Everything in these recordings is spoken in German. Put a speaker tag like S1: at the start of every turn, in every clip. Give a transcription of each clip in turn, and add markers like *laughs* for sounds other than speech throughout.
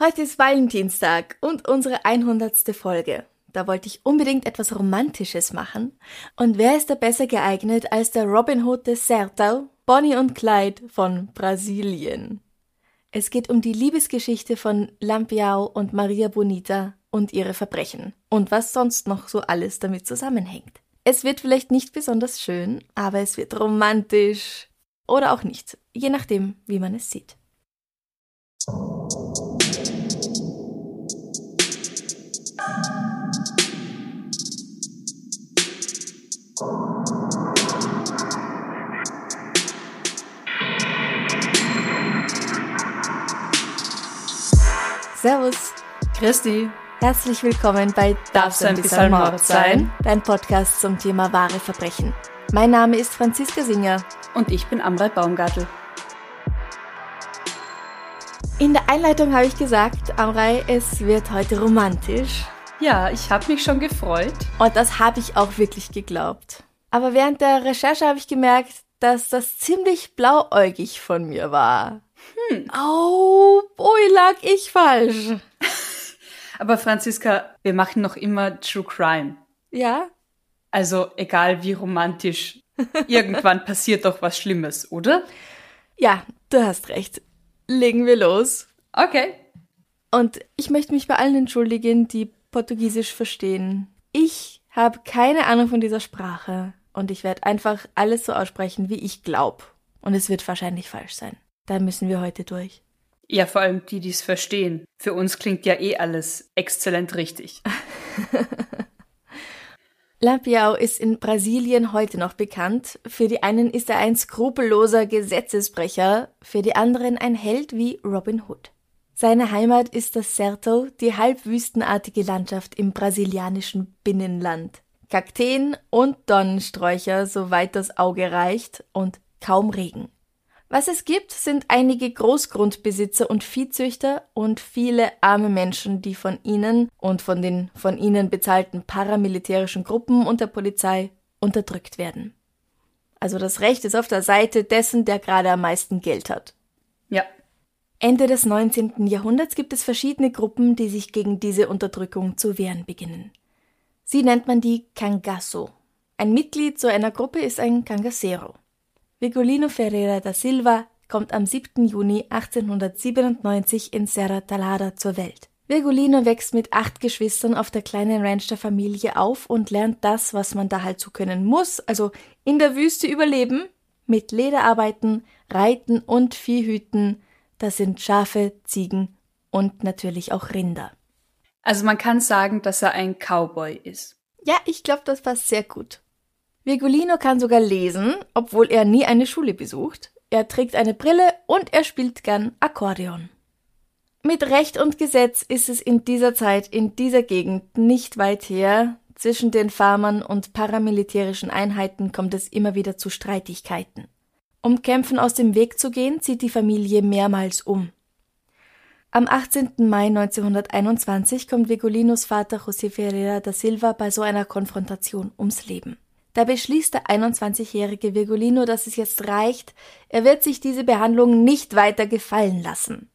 S1: Heute ist Valentinstag und unsere 100. Folge. Da wollte ich unbedingt etwas Romantisches machen. Und wer ist da besser geeignet als der Robin Hood des Sertão, Bonnie und Clyde von Brasilien? Es geht um die Liebesgeschichte von Lampiao und Maria Bonita und ihre Verbrechen und was sonst noch so alles damit zusammenhängt. Es wird vielleicht nicht besonders schön, aber es wird romantisch oder auch nicht, je nachdem, wie man es sieht. Servus.
S2: Christi.
S1: Herzlich willkommen bei
S2: Darf's ein bisschen Mord sein?
S1: Dein Podcast zum Thema wahre Verbrechen. Mein Name ist Franziska Singer.
S2: Und ich bin Amrei Baumgartel.
S1: In der Einleitung habe ich gesagt, Amrei, es wird heute romantisch.
S2: Ja, ich habe mich schon gefreut.
S1: Und das habe ich auch wirklich geglaubt. Aber während der Recherche habe ich gemerkt, dass das ziemlich blauäugig von mir war. Hm. Oh, ui, lag ich falsch. *laughs*
S2: Aber Franziska, wir machen noch immer True Crime.
S1: Ja?
S2: Also egal wie romantisch, irgendwann *laughs* passiert doch was Schlimmes, oder?
S1: Ja, du hast recht. Legen wir los.
S2: Okay.
S1: Und ich möchte mich bei allen entschuldigen, die Portugiesisch verstehen. Ich habe keine Ahnung von dieser Sprache und ich werde einfach alles so aussprechen, wie ich glaube. Und es wird wahrscheinlich falsch sein. Da müssen wir heute durch.
S2: Ja, vor allem die, die es verstehen. Für uns klingt ja eh alles exzellent richtig. *laughs*
S1: Lampiao ist in Brasilien heute noch bekannt. Für die einen ist er ein skrupelloser Gesetzesbrecher, für die anderen ein Held wie Robin Hood. Seine Heimat ist das Sertão, die halbwüstenartige Landschaft im brasilianischen Binnenland. Kakteen und Dornensträucher, soweit das Auge reicht, und kaum Regen. Was es gibt, sind einige Großgrundbesitzer und Viehzüchter und viele arme Menschen, die von ihnen und von den von ihnen bezahlten paramilitärischen Gruppen und der Polizei unterdrückt werden. Also das Recht ist auf der Seite dessen, der gerade am meisten Geld hat. Ende des 19. Jahrhunderts gibt es verschiedene Gruppen, die sich gegen diese Unterdrückung zu wehren beginnen. Sie nennt man die Cangasso. Ein Mitglied so einer Gruppe ist ein Cangaceiro. Vigolino Ferreira da Silva kommt am 7. Juni 1897 in Serra Talada zur Welt. Virgulino wächst mit acht Geschwistern auf der kleinen Ranch der Familie auf und lernt das, was man da halt so können muss, also in der Wüste überleben, mit Lederarbeiten, Reiten und Viehhüten. Das sind Schafe, Ziegen und natürlich auch Rinder.
S2: Also man kann sagen, dass er ein Cowboy ist.
S1: Ja, ich glaube, das passt sehr gut. Virgulino kann sogar lesen, obwohl er nie eine Schule besucht. Er trägt eine Brille und er spielt gern Akkordeon. Mit Recht und Gesetz ist es in dieser Zeit in dieser Gegend nicht weit her. Zwischen den Farmern und paramilitärischen Einheiten kommt es immer wieder zu Streitigkeiten. Um Kämpfen aus dem Weg zu gehen, zieht die Familie mehrmals um. Am 18. Mai 1921 kommt Vigolinos Vater José Ferreira da Silva bei so einer Konfrontation ums Leben. Da beschließt der 21-jährige Virgolino, dass es jetzt reicht, er wird sich diese Behandlung nicht weiter gefallen lassen.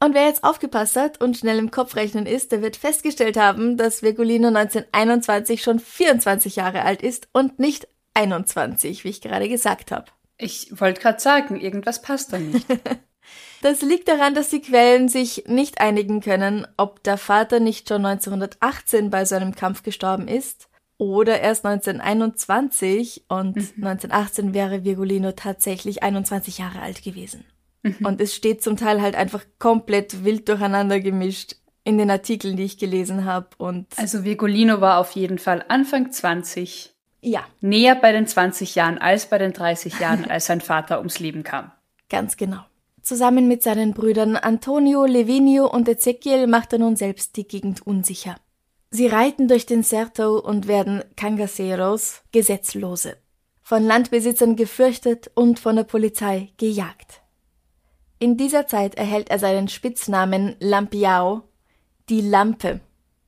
S1: Und wer jetzt aufgepasst hat und schnell im Kopf rechnen ist, der wird festgestellt haben, dass Virgolino 1921 schon 24 Jahre alt ist und nicht 21, wie ich gerade gesagt habe.
S2: Ich wollte gerade sagen, irgendwas passt da nicht. *laughs*
S1: das liegt daran, dass die Quellen sich nicht einigen können, ob der Vater nicht schon 1918 bei so einem Kampf gestorben ist oder erst 1921 und mhm. 1918 wäre Virgulino tatsächlich 21 Jahre alt gewesen. Mhm. Und es steht zum Teil halt einfach komplett wild durcheinander gemischt in den Artikeln, die ich gelesen habe. Und
S2: also Virgulino war auf jeden Fall Anfang 20.
S1: Ja.
S2: Näher bei den 20 Jahren als bei den 30 Jahren, *laughs* als sein Vater ums Leben kam.
S1: Ganz genau. Zusammen mit seinen Brüdern Antonio, Levinio und Ezekiel macht er nun selbst die Gegend unsicher. Sie reiten durch den Serto und werden Cangaceros, Gesetzlose, von Landbesitzern gefürchtet und von der Polizei gejagt. In dieser Zeit erhält er seinen Spitznamen Lampiao, die Lampe.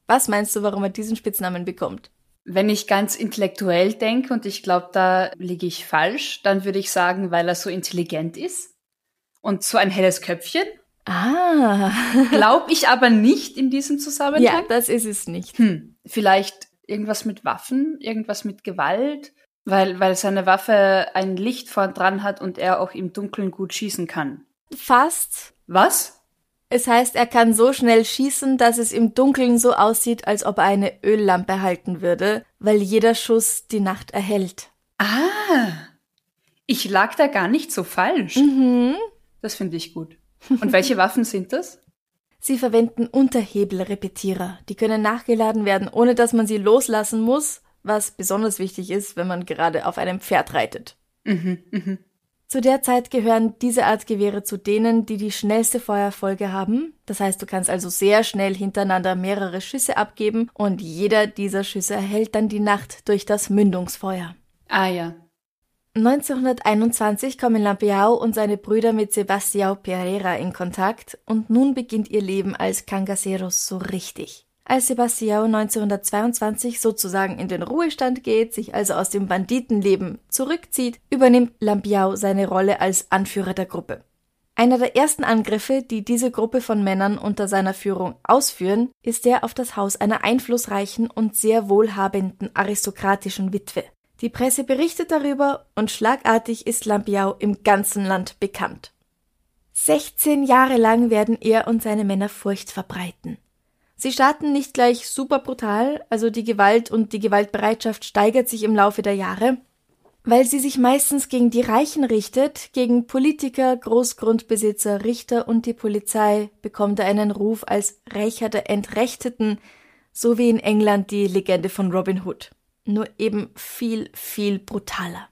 S1: Was meinst du, warum er diesen Spitznamen bekommt?
S2: Wenn ich ganz intellektuell denke, und ich glaube, da liege ich falsch, dann würde ich sagen, weil er so intelligent ist und so ein helles Köpfchen.
S1: Ah. *laughs*
S2: Glaube ich aber nicht in diesem Zusammenhang.
S1: Ja, das ist es nicht.
S2: Hm, vielleicht irgendwas mit Waffen, irgendwas mit Gewalt, weil, weil seine Waffe ein Licht vorn dran hat und er auch im Dunkeln gut schießen kann.
S1: Fast.
S2: Was?
S1: Es heißt, er kann so schnell schießen, dass es im Dunkeln so aussieht, als ob er eine Öllampe halten würde, weil jeder Schuss die Nacht erhellt.
S2: Ah, ich lag da gar nicht so falsch.
S1: Mhm.
S2: Das finde ich gut. Und welche *laughs* Waffen sind das?
S1: Sie verwenden Unterhebelrepetierer. Die können nachgeladen werden, ohne dass man sie loslassen muss, was besonders wichtig ist, wenn man gerade auf einem Pferd reitet.
S2: Mhm, mhm.
S1: Zu der Zeit gehören diese Art Gewehre zu denen, die die schnellste Feuerfolge haben. Das heißt, du kannst also sehr schnell hintereinander mehrere Schüsse abgeben und jeder dieser Schüsse erhält dann die Nacht durch das Mündungsfeuer.
S2: Ah ja.
S1: 1921 kommen Lampiao und seine Brüder mit Sebastião Pereira in Kontakt und nun beginnt ihr Leben als Cangaceros so richtig. Als Sebastião 1922 sozusagen in den Ruhestand geht, sich also aus dem Banditenleben zurückzieht, übernimmt Lampiao seine Rolle als Anführer der Gruppe. Einer der ersten Angriffe, die diese Gruppe von Männern unter seiner Führung ausführen, ist der auf das Haus einer einflussreichen und sehr wohlhabenden aristokratischen Witwe. Die Presse berichtet darüber und schlagartig ist Lampiao im ganzen Land bekannt. 16 Jahre lang werden er und seine Männer Furcht verbreiten. Sie starten nicht gleich super brutal, also die Gewalt und die Gewaltbereitschaft steigert sich im Laufe der Jahre, weil sie sich meistens gegen die Reichen richtet, gegen Politiker, Großgrundbesitzer, Richter und die Polizei bekommt er einen Ruf als Rächer der Entrechteten, so wie in England die Legende von Robin Hood. Nur eben viel, viel brutaler.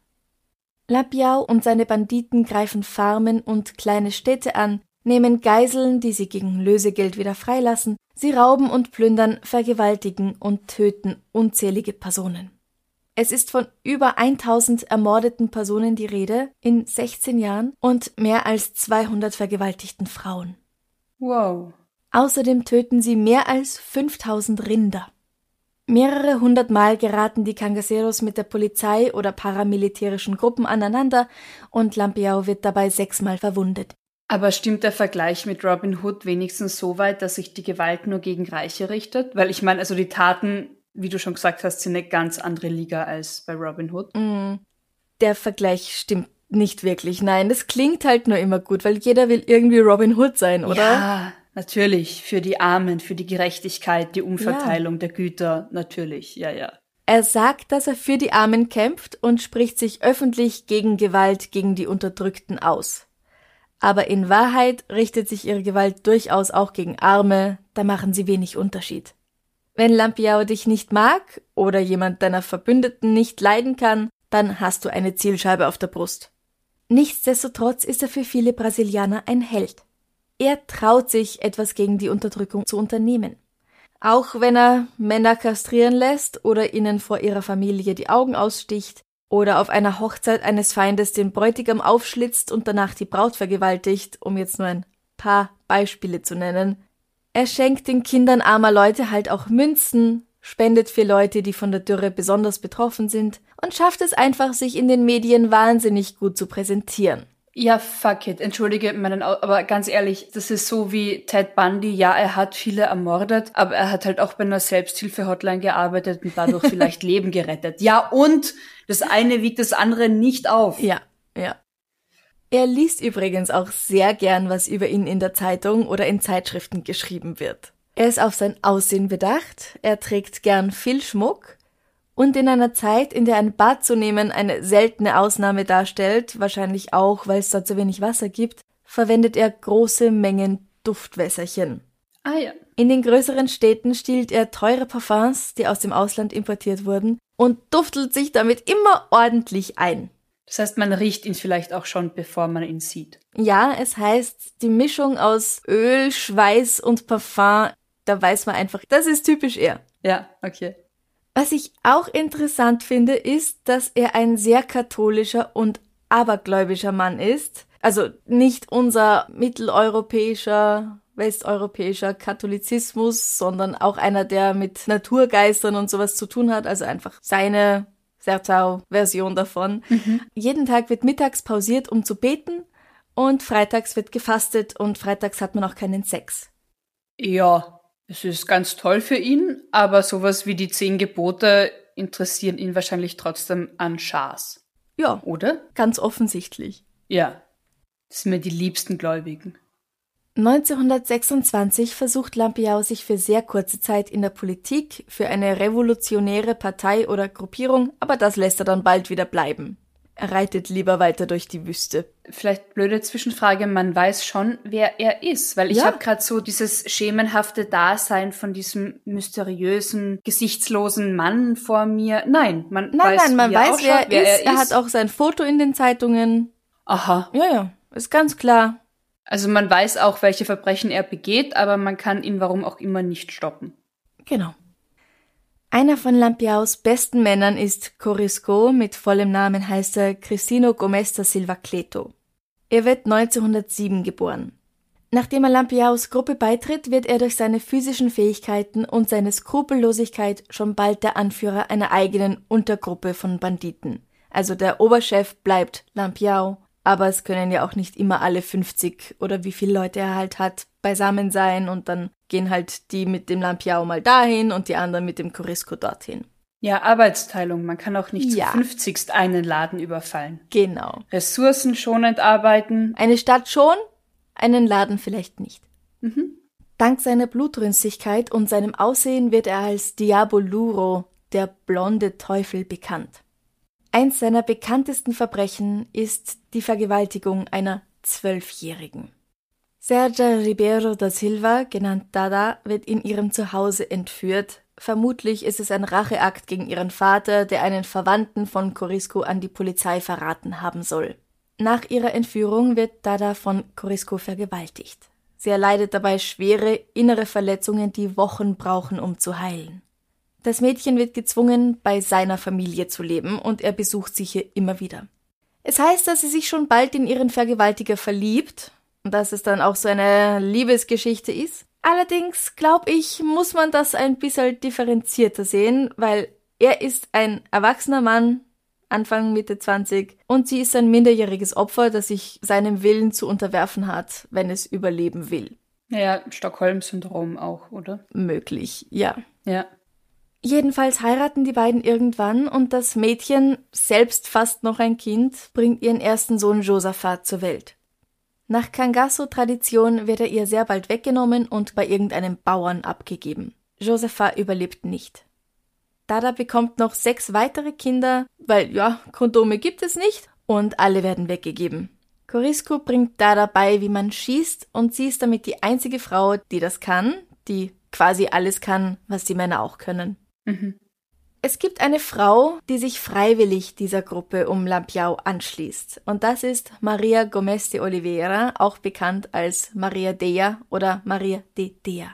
S1: Lapiau und seine Banditen greifen Farmen und kleine Städte an, nehmen Geiseln, die sie gegen Lösegeld wieder freilassen, sie rauben und plündern, vergewaltigen und töten unzählige Personen. Es ist von über 1000 ermordeten Personen die Rede in 16 Jahren und mehr als 200 vergewaltigten Frauen.
S2: Wow.
S1: Außerdem töten sie mehr als 5000 Rinder. Mehrere hundert Mal geraten die Cangaceros mit der Polizei oder paramilitärischen Gruppen aneinander und Lampiao wird dabei sechsmal verwundet.
S2: Aber stimmt der Vergleich mit Robin Hood wenigstens so weit, dass sich die Gewalt nur gegen Reiche richtet? Weil ich meine, also die Taten, wie du schon gesagt hast, sind eine ganz andere Liga als bei Robin Hood.
S1: Mm, der Vergleich stimmt nicht wirklich. Nein, das klingt halt nur immer gut, weil jeder will irgendwie Robin Hood sein, oder?
S2: Ja, natürlich. Für die Armen, für die Gerechtigkeit, die Umverteilung ja. der Güter, natürlich. Ja, ja.
S1: Er sagt, dass er für die Armen kämpft und spricht sich öffentlich gegen Gewalt gegen die Unterdrückten aus. Aber in Wahrheit richtet sich ihre Gewalt durchaus auch gegen Arme, da machen sie wenig Unterschied. Wenn Lampiao dich nicht mag oder jemand deiner Verbündeten nicht leiden kann, dann hast du eine Zielscheibe auf der Brust. Nichtsdestotrotz ist er für viele Brasilianer ein Held. Er traut sich, etwas gegen die Unterdrückung zu unternehmen. Auch wenn er Männer kastrieren lässt oder ihnen vor ihrer Familie die Augen aussticht, oder auf einer Hochzeit eines Feindes den Bräutigam aufschlitzt und danach die Braut vergewaltigt, um jetzt nur ein paar Beispiele zu nennen. Er schenkt den Kindern armer Leute halt auch Münzen, spendet für Leute, die von der Dürre besonders betroffen sind und schafft es einfach, sich in den Medien wahnsinnig gut zu präsentieren.
S2: Ja, fuck it. Entschuldige meinen, aber ganz ehrlich, das ist so wie Ted Bundy. Ja, er hat viele ermordet, aber er hat halt auch bei einer Selbsthilfe-Hotline gearbeitet und dadurch *laughs* vielleicht Leben gerettet. Ja, und das eine wiegt das andere nicht auf.
S1: Ja, ja. Er liest übrigens auch sehr gern, was über ihn in der Zeitung oder in Zeitschriften geschrieben wird. Er ist auf sein Aussehen bedacht, er trägt gern viel Schmuck und in einer Zeit, in der ein Bad zu nehmen eine seltene Ausnahme darstellt, wahrscheinlich auch, weil es dort so wenig Wasser gibt, verwendet er große Mengen Duftwässerchen.
S2: Ah ja.
S1: In den größeren Städten stiehlt er teure Parfums, die aus dem Ausland importiert wurden, und duftelt sich damit immer ordentlich ein.
S2: Das heißt, man riecht ihn vielleicht auch schon, bevor man ihn sieht.
S1: Ja, es heißt, die Mischung aus Öl, Schweiß und Parfum, da weiß man einfach, das ist typisch er.
S2: Ja, okay.
S1: Was ich auch interessant finde, ist, dass er ein sehr katholischer und abergläubischer Mann ist. Also nicht unser mitteleuropäischer, westeuropäischer Katholizismus, sondern auch einer, der mit Naturgeistern und sowas zu tun hat. Also einfach seine Sertau-Version davon. Mhm. Jeden Tag wird mittags pausiert, um zu beten und freitags wird gefastet und freitags hat man auch keinen Sex.
S2: Ja, es ist ganz toll für ihn, aber sowas wie die zehn Gebote interessieren ihn wahrscheinlich trotzdem an Schas.
S1: Ja.
S2: Oder?
S1: Ganz offensichtlich.
S2: Ja. Das sind mir die liebsten Gläubigen.
S1: 1926 versucht Lampiao sich für sehr kurze Zeit in der Politik für eine revolutionäre Partei oder Gruppierung, aber das lässt er dann bald wieder bleiben. Er reitet lieber weiter durch die Wüste.
S2: Vielleicht blöde Zwischenfrage, man weiß schon, wer er ist, weil ich ja. habe gerade so dieses schemenhafte Dasein von diesem mysteriösen, gesichtslosen Mann vor mir. Nein, man
S1: nein,
S2: weiß,
S1: nein, man weiß, wer, wer, er ist. Er hat auch sein Foto in den Zeitungen.
S2: Aha.
S1: Ja, ja, ist ganz klar.
S2: Also man weiß auch, welche Verbrechen er begeht, aber man kann ihn warum auch immer nicht stoppen.
S1: Genau. Einer von Lampiaus besten Männern ist Corisco, mit vollem Namen heißt er Cristino Gomez da Silva Cleto. Er wird 1907 geboren. Nachdem er Lampiaus Gruppe beitritt, wird er durch seine physischen Fähigkeiten und seine Skrupellosigkeit schon bald der Anführer einer eigenen Untergruppe von Banditen. Also der Oberchef bleibt Lampiao aber es können ja auch nicht immer alle 50 oder wie viele Leute er halt hat beisammen sein und dann gehen halt die mit dem Lampiao mal dahin und die anderen mit dem Corisco dorthin.
S2: Ja, Arbeitsteilung. Man kann auch nicht ja. zu 50 einen Laden überfallen.
S1: Genau.
S2: Ressourcenschonend arbeiten.
S1: Eine Stadt schon, einen Laden vielleicht nicht. Mhm. Dank seiner Blutrünstigkeit und seinem Aussehen wird er als Diaboluro, der blonde Teufel, bekannt. Eins seiner bekanntesten Verbrechen ist die Vergewaltigung einer Zwölfjährigen. Sergia Ribeiro da Silva, genannt Dada, wird in ihrem Zuhause entführt. Vermutlich ist es ein Racheakt gegen ihren Vater, der einen Verwandten von Corisco an die Polizei verraten haben soll. Nach ihrer Entführung wird Dada von Corisco vergewaltigt. Sie erleidet dabei schwere innere Verletzungen, die Wochen brauchen, um zu heilen. Das Mädchen wird gezwungen, bei seiner Familie zu leben und er besucht sie hier immer wieder. Es heißt, dass sie sich schon bald in ihren Vergewaltiger verliebt dass es dann auch so eine Liebesgeschichte ist. Allerdings, glaube ich, muss man das ein bisschen differenzierter sehen, weil er ist ein erwachsener Mann, Anfang Mitte 20, und sie ist ein minderjähriges Opfer, das sich seinem Willen zu unterwerfen hat, wenn es überleben will.
S2: Ja, Stockholm-Syndrom auch, oder?
S1: Möglich, ja.
S2: Ja.
S1: Jedenfalls heiraten die beiden irgendwann und das Mädchen, selbst fast noch ein Kind, bringt ihren ersten Sohn Josaphat zur Welt. Nach Kangasso-Tradition wird er ihr sehr bald weggenommen und bei irgendeinem Bauern abgegeben. Josaphat überlebt nicht. Dada bekommt noch sechs weitere Kinder, weil ja, Kondome gibt es nicht, und alle werden weggegeben. Corisco bringt Dada bei, wie man schießt, und sie ist damit die einzige Frau, die das kann, die quasi alles kann, was die Männer auch können. Mhm. Es gibt eine Frau, die sich freiwillig dieser Gruppe um Lampiao anschließt. Und das ist Maria Gomez de Oliveira, auch bekannt als Maria Dea oder Maria de Dea.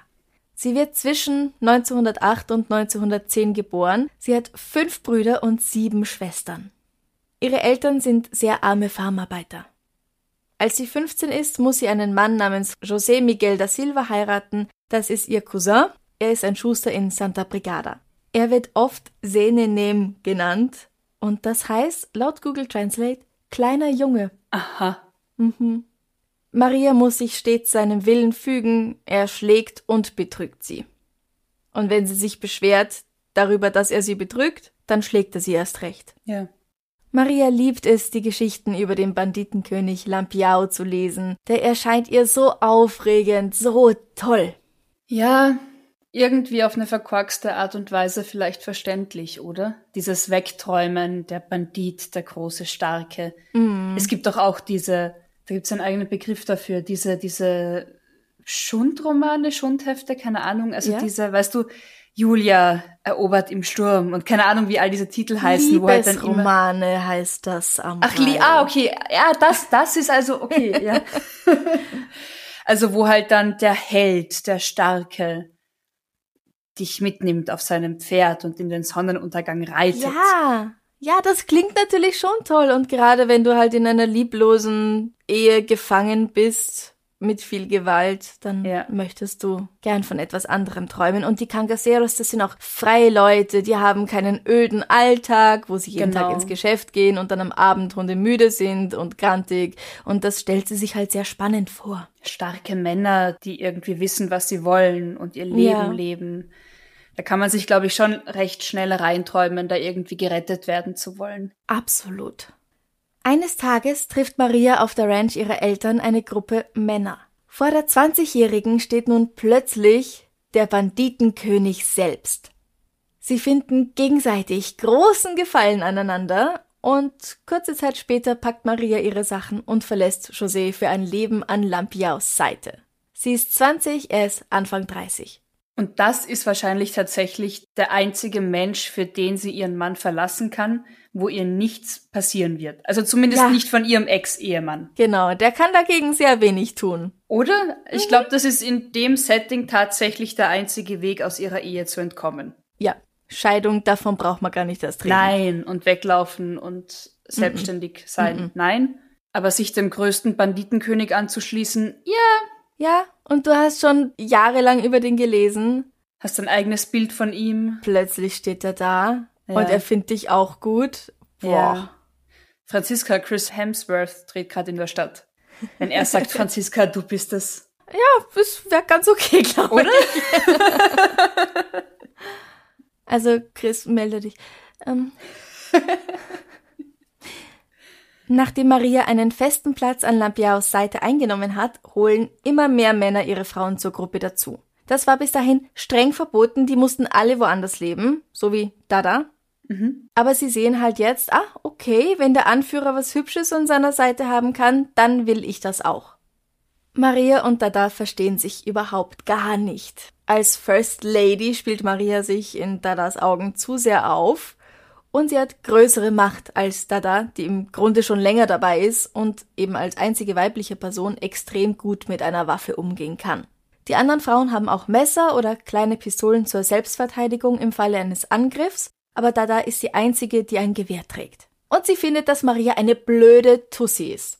S1: Sie wird zwischen 1908 und 1910 geboren. Sie hat fünf Brüder und sieben Schwestern. Ihre Eltern sind sehr arme Farmarbeiter. Als sie 15 ist, muss sie einen Mann namens José Miguel da Silva heiraten. Das ist ihr Cousin. Er ist ein Schuster in Santa Brigada. Er wird oft Senenem genannt und das heißt laut Google Translate kleiner Junge.
S2: Aha.
S1: Mhm. Maria muss sich stets seinem Willen fügen, er schlägt und betrügt sie. Und wenn sie sich beschwert darüber, dass er sie betrügt, dann schlägt er sie erst recht.
S2: Ja.
S1: Maria liebt es, die Geschichten über den Banditenkönig Lampiao zu lesen. Der erscheint ihr so aufregend, so toll.
S2: Ja, irgendwie auf eine verkorkste Art und Weise vielleicht verständlich, oder? Dieses Wegträumen, der Bandit, der große Starke. Mm. Es gibt doch auch diese, da gibt es einen eigenen Begriff dafür, diese, diese Schundromane, Schundhefte, keine Ahnung, also ja. diese, weißt du, Julia erobert im Sturm und keine Ahnung, wie all diese Titel heißen.
S1: wo halt dann immer
S2: Romane
S1: heißt das
S2: am Ach, Li ah, okay. Ja, das, das ist also okay, ja. *laughs* also wo halt dann der Held, der Starke, dich mitnimmt auf seinem Pferd und in den Sonnenuntergang reitet.
S1: Ja, ja, das klingt natürlich schon toll. Und gerade wenn du halt in einer lieblosen Ehe gefangen bist, mit viel Gewalt, dann ja. möchtest du gern von etwas anderem träumen. Und die Kangaseros, das sind auch freie Leute, die haben keinen öden Alltag, wo sie jeden genau. Tag ins Geschäft gehen und dann am Abend hundemüde sind und grantig. Und das stellt sie sich halt sehr spannend vor.
S2: Starke Männer, die irgendwie wissen, was sie wollen und ihr Leben ja. leben. Da kann man sich, glaube ich, schon recht schnell reinträumen, da irgendwie gerettet werden zu wollen.
S1: Absolut. Eines Tages trifft Maria auf der Ranch ihrer Eltern eine Gruppe Männer. Vor der 20-Jährigen steht nun plötzlich der Banditenkönig selbst. Sie finden gegenseitig großen Gefallen aneinander und kurze Zeit später packt Maria ihre Sachen und verlässt José für ein Leben an Lampiaus Seite. Sie ist 20, er ist Anfang 30.
S2: Und das ist wahrscheinlich tatsächlich der einzige Mensch, für den sie ihren Mann verlassen kann, wo ihr nichts passieren wird. Also zumindest ja. nicht von ihrem Ex-Ehemann.
S1: Genau, der kann dagegen sehr wenig tun.
S2: Oder? Ich glaube, das ist in dem Setting tatsächlich der einzige Weg, aus ihrer Ehe zu entkommen.
S1: Ja, Scheidung, davon braucht man gar nicht erst
S2: reden. Nein, und weglaufen und selbstständig mm -mm. sein. Mm Nein. Aber sich dem größten Banditenkönig anzuschließen, ja.
S1: Ja, und du hast schon jahrelang über den gelesen.
S2: Hast ein eigenes Bild von ihm.
S1: Plötzlich steht er da ja. Und er findet dich auch gut.
S2: Boah. Ja. Franziska Chris Hemsworth dreht gerade in der Stadt. Wenn er sagt, *laughs* Franziska, du bist es.
S1: Ja, das wäre ganz okay, glaube ich. *laughs* also, Chris, melde dich. Ähm. *laughs* Nachdem Maria einen festen Platz an Lampiaos Seite eingenommen hat, holen immer mehr Männer ihre Frauen zur Gruppe dazu. Das war bis dahin streng verboten, die mussten alle woanders leben, so wie Dada. Mhm. Aber sie sehen halt jetzt, ah, okay, wenn der Anführer was Hübsches an seiner Seite haben kann, dann will ich das auch. Maria und Dada verstehen sich überhaupt gar nicht. Als First Lady spielt Maria sich in Dadas Augen zu sehr auf und sie hat größere Macht als Dada, die im Grunde schon länger dabei ist und eben als einzige weibliche Person extrem gut mit einer Waffe umgehen kann. Die anderen Frauen haben auch Messer oder kleine Pistolen zur Selbstverteidigung im Falle eines Angriffs, aber Dada ist die einzige, die ein Gewehr trägt. Und sie findet, dass Maria eine blöde Tussi ist,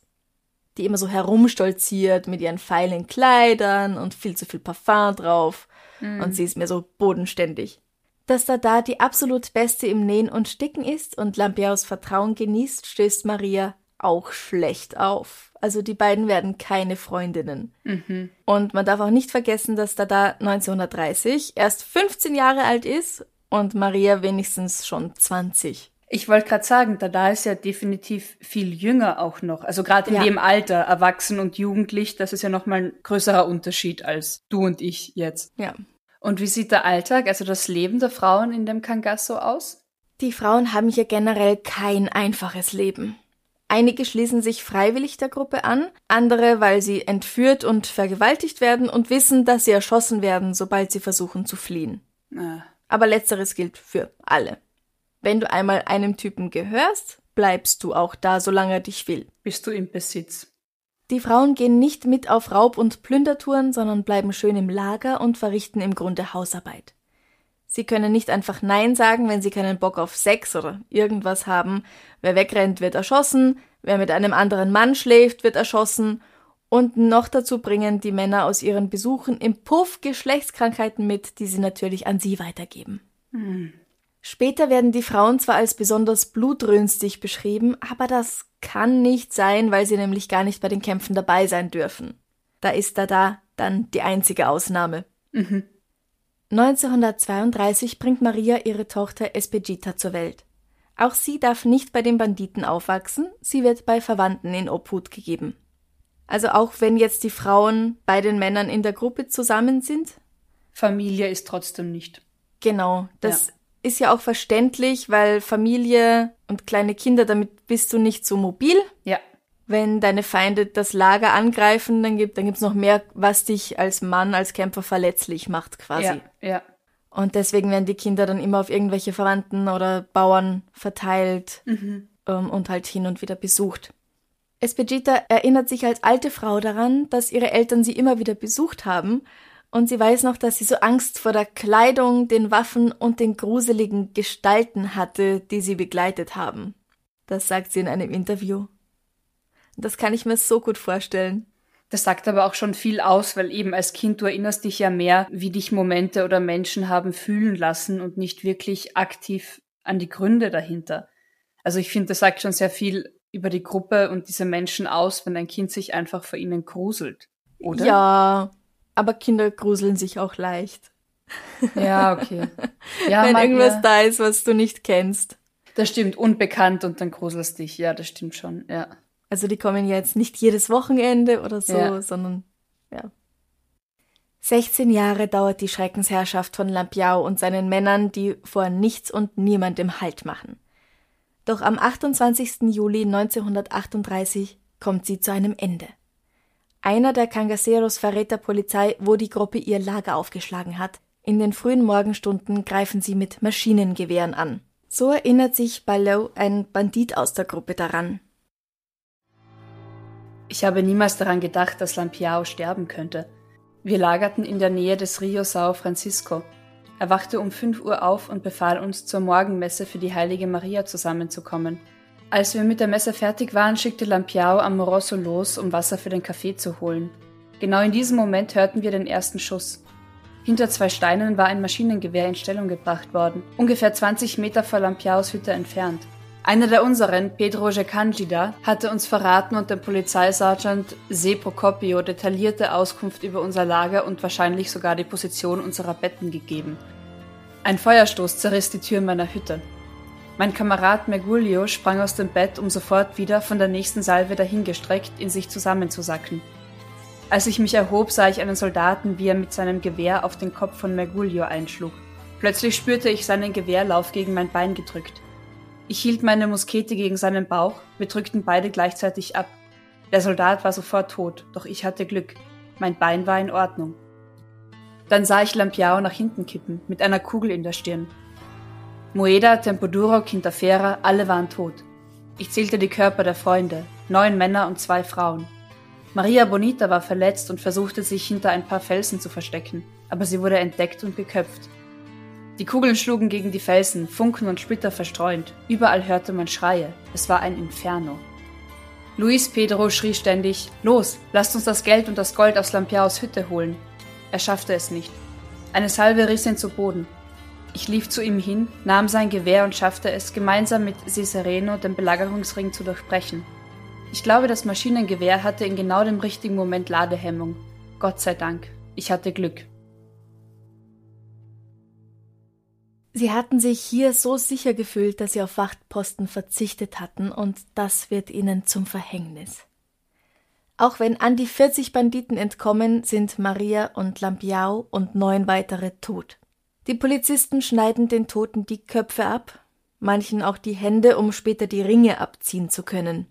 S1: die immer so herumstolziert mit ihren feilen Kleidern und viel zu viel Parfum drauf. Mhm. Und sie ist mir so bodenständig. Dass Dada die absolut Beste im Nähen und Sticken ist und Lampiaus Vertrauen genießt, stößt Maria auch schlecht auf. Also die beiden werden keine Freundinnen. Mhm. Und man darf auch nicht vergessen, dass Dada 1930 erst 15 Jahre alt ist und Maria wenigstens schon 20.
S2: Ich wollte gerade sagen, Dada ist ja definitiv viel jünger auch noch. Also gerade in ja. dem Alter, erwachsen und jugendlich, das ist ja nochmal ein größerer Unterschied als du und ich jetzt.
S1: Ja.
S2: Und wie sieht der Alltag, also das Leben der Frauen in dem Kangasso aus?
S1: Die Frauen haben hier generell kein einfaches Leben. Einige schließen sich freiwillig der Gruppe an, andere, weil sie entführt und vergewaltigt werden und wissen, dass sie erschossen werden, sobald sie versuchen zu fliehen. Aber letzteres gilt für alle. Wenn du einmal einem Typen gehörst, bleibst du auch da, solange er dich will.
S2: Bist du im Besitz.
S1: Die Frauen gehen nicht mit auf Raub- und Plündertouren, sondern bleiben schön im Lager und verrichten im Grunde Hausarbeit. Sie können nicht einfach Nein sagen, wenn sie keinen Bock auf Sex oder irgendwas haben. Wer wegrennt, wird erschossen. Wer mit einem anderen Mann schläft, wird erschossen. Und noch dazu bringen die Männer aus ihren Besuchen im Puff Geschlechtskrankheiten mit, die sie natürlich an sie weitergeben. Hm. Später werden die Frauen zwar als besonders blutrünstig beschrieben, aber das kann nicht sein, weil sie nämlich gar nicht bei den Kämpfen dabei sein dürfen. Da ist da da dann die einzige Ausnahme. Mhm. 1932 bringt Maria ihre Tochter Espegita zur Welt. Auch sie darf nicht bei den Banditen aufwachsen, sie wird bei Verwandten in Obhut gegeben. Also auch wenn jetzt die Frauen bei den Männern in der Gruppe zusammen sind?
S2: Familie ist trotzdem nicht.
S1: Genau, das ja. ist ja auch verständlich, weil Familie und kleine Kinder, damit bist du nicht so mobil.
S2: Ja
S1: wenn deine Feinde das Lager angreifen, dann gibt dann gibt's noch mehr, was dich als Mann, als Kämpfer verletzlich macht, quasi.
S2: Ja, ja.
S1: Und deswegen werden die Kinder dann immer auf irgendwelche Verwandten oder Bauern verteilt mhm. ähm, und halt hin und wieder besucht. Espegita erinnert sich als alte Frau daran, dass ihre Eltern sie immer wieder besucht haben und sie weiß noch, dass sie so Angst vor der Kleidung, den Waffen und den gruseligen Gestalten hatte, die sie begleitet haben. Das sagt sie in einem Interview. Das kann ich mir so gut vorstellen.
S2: Das sagt aber auch schon viel aus, weil eben als Kind du erinnerst dich ja mehr, wie dich Momente oder Menschen haben fühlen lassen und nicht wirklich aktiv an die Gründe dahinter. Also ich finde, das sagt schon sehr viel über die Gruppe und diese Menschen aus, wenn ein Kind sich einfach vor ihnen gruselt, oder?
S1: Ja, aber Kinder gruseln sich auch leicht.
S2: Ja, okay. *laughs* Ja,
S1: wenn irgendwas ja. da ist, was du nicht kennst.
S2: Das stimmt, unbekannt und dann gruselst dich. Ja, das stimmt schon, ja.
S1: Also die kommen ja jetzt nicht jedes Wochenende oder so, ja. sondern ja. 16 Jahre dauert die Schreckensherrschaft von Lampiao und seinen Männern, die vor nichts und niemandem Halt machen. Doch am 28. Juli 1938 kommt sie zu einem Ende. Einer der Cangaceros verrät der Polizei, wo die Gruppe ihr Lager aufgeschlagen hat. In den frühen Morgenstunden greifen sie mit Maschinengewehren an. So erinnert sich Ballot, ein Bandit aus der Gruppe, daran.
S2: Ich habe niemals daran gedacht, dass Lampiao sterben könnte. Wir lagerten in der Nähe des Rio São Francisco. Er wachte um 5 Uhr auf und befahl uns, zur Morgenmesse für die heilige Maria zusammenzukommen. Als wir mit der Messe fertig waren, schickte Lampiao Amoroso los, um Wasser für den Kaffee zu holen. Genau in diesem Moment hörten wir den ersten Schuss. Hinter zwei Steinen war ein Maschinengewehr in Stellung gebracht worden, ungefähr 20 Meter vor Lampiaos Hütte entfernt. Einer der unseren, Pedro Jekanjida, hatte uns verraten und dem Polizeisergeant Se Procopio detaillierte Auskunft über unser Lager und wahrscheinlich sogar die Position unserer Betten gegeben. Ein Feuerstoß zerriss die Tür meiner Hütte. Mein Kamerad Mergulio sprang aus dem Bett, um sofort wieder von der nächsten Salve dahingestreckt in sich zusammenzusacken. Als ich mich erhob, sah ich einen Soldaten, wie er mit seinem Gewehr auf den Kopf von Mergulio einschlug. Plötzlich spürte ich seinen Gewehrlauf gegen mein Bein gedrückt. Ich hielt meine Muskete gegen seinen Bauch, wir drückten beide gleichzeitig ab. Der Soldat war sofort tot, doch ich hatte Glück. Mein Bein war in Ordnung. Dann sah ich Lampiao nach hinten kippen, mit einer Kugel in der Stirn. Moeda, Tempoduro, Quintafera, alle waren tot. Ich zählte die Körper der Freunde, neun Männer und zwei Frauen. Maria Bonita war verletzt und versuchte sich hinter ein paar Felsen zu verstecken, aber sie wurde entdeckt und geköpft. Die Kugeln schlugen gegen die Felsen, Funken und Splitter verstreuend. Überall hörte man Schreie. Es war ein Inferno. Luis Pedro schrie ständig: Los, lasst uns das Geld und das Gold aus Lampiaos Hütte holen. Er schaffte es nicht. Eine Salve riss ihn zu Boden. Ich lief zu ihm hin, nahm sein Gewehr und schaffte es, gemeinsam mit Cicereno den Belagerungsring zu durchbrechen. Ich glaube, das Maschinengewehr hatte in genau dem richtigen Moment Ladehemmung. Gott sei Dank. Ich hatte Glück.
S1: Sie hatten sich hier so sicher gefühlt, dass sie auf Wachtposten verzichtet hatten, und das wird ihnen zum Verhängnis. Auch wenn an die 40 Banditen entkommen, sind Maria und Lampiao und neun weitere tot. Die Polizisten schneiden den Toten die Köpfe ab, manchen auch die Hände, um später die Ringe abziehen zu können.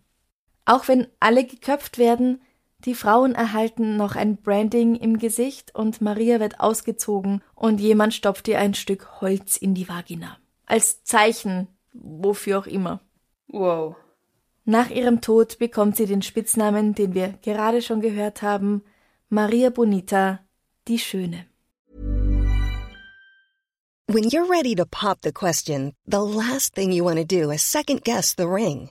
S1: Auch wenn alle geköpft werden, die Frauen erhalten noch ein Branding im Gesicht und Maria wird ausgezogen und jemand stopft ihr ein Stück Holz in die Vagina. Als Zeichen, wofür auch immer.
S2: Wow.
S1: Nach ihrem Tod bekommt sie den Spitznamen, den wir gerade schon gehört haben, Maria Bonita, die Schöne.
S3: When you're ready to pop the question, the last thing you want to do is second guess the ring.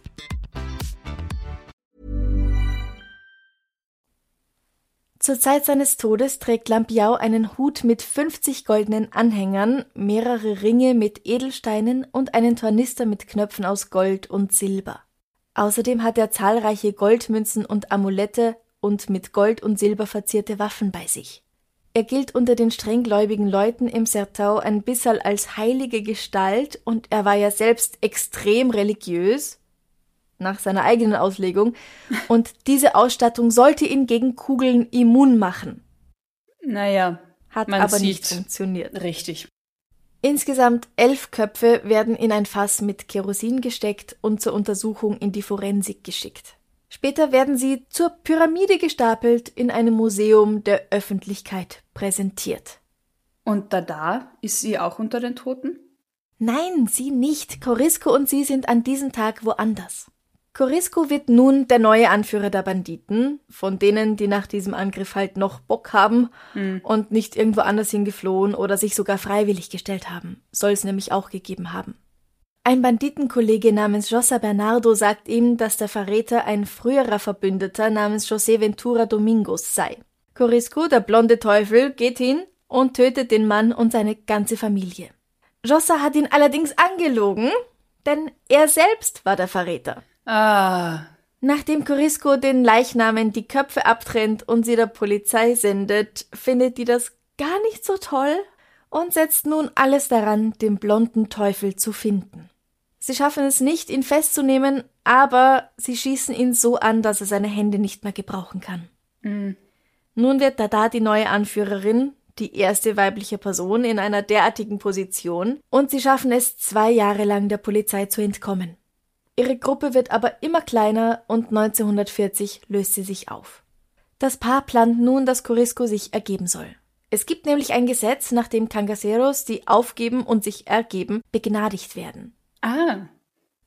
S1: Zur Zeit seines Todes trägt Lampiao einen Hut mit 50 goldenen Anhängern, mehrere Ringe mit Edelsteinen und einen Tornister mit Knöpfen aus Gold und Silber. Außerdem hat er zahlreiche Goldmünzen und Amulette und mit Gold und Silber verzierte Waffen bei sich. Er gilt unter den strenggläubigen Leuten im Sertau ein bisschen als heilige Gestalt und er war ja selbst extrem religiös, nach seiner eigenen Auslegung, und diese Ausstattung sollte ihn gegen Kugeln immun machen.
S2: Naja,
S1: Hat
S2: man
S1: aber nicht funktioniert.
S2: Richtig.
S1: Insgesamt elf Köpfe werden in ein Fass mit Kerosin gesteckt und zur Untersuchung in die Forensik geschickt. Später werden sie zur Pyramide gestapelt in einem Museum der Öffentlichkeit präsentiert.
S2: Und Dada, ist sie auch unter den Toten?
S1: Nein, sie nicht. Corisco und sie sind an diesem Tag woanders. Corisco wird nun der neue Anführer der Banditen, von denen, die nach diesem Angriff halt noch Bock haben und nicht irgendwo anders hingeflohen oder sich sogar freiwillig gestellt haben. Soll es nämlich auch gegeben haben. Ein Banditenkollege namens Jossa Bernardo sagt ihm, dass der Verräter ein früherer Verbündeter namens José Ventura Domingos sei. Corisco, der blonde Teufel, geht hin und tötet den Mann und seine ganze Familie. Jossa hat ihn allerdings angelogen, denn er selbst war der Verräter.
S2: Ah,
S1: Nachdem Corisco den Leichnamen die Köpfe abtrennt und sie der Polizei sendet, findet die das gar nicht so toll und setzt nun alles daran, den blonden Teufel zu finden. Sie schaffen es nicht, ihn festzunehmen, aber sie schießen ihn so an, dass er seine Hände nicht mehr gebrauchen kann. Nun wird Dada die neue Anführerin, die erste weibliche Person in einer derartigen Position, und sie schaffen es zwei Jahre lang der Polizei zu entkommen. Ihre Gruppe wird aber immer kleiner und 1940 löst sie sich auf. Das Paar plant nun, dass Corisco sich ergeben soll. Es gibt nämlich ein Gesetz, nach dem Cangaceros, die aufgeben und sich ergeben, begnadigt werden.
S2: ah,